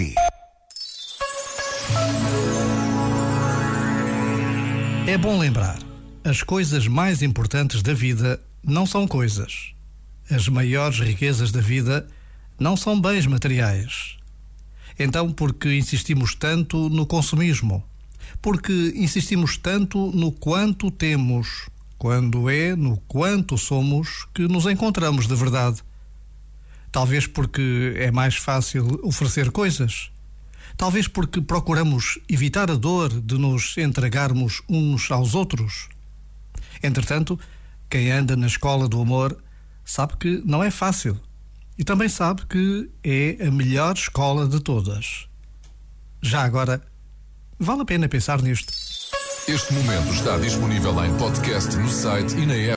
si. É bom lembrar: as coisas mais importantes da vida não são coisas. As maiores riquezas da vida não são bens materiais. Então, porque insistimos tanto no consumismo? Porque insistimos tanto no quanto temos, quando é no quanto somos que nos encontramos de verdade? Talvez porque é mais fácil oferecer coisas Talvez porque procuramos evitar a dor de nos entregarmos uns aos outros. Entretanto, quem anda na escola do amor sabe que não é fácil e também sabe que é a melhor escola de todas. Já agora, vale a pena pensar nisto. Este momento está disponível em podcast no site e na app.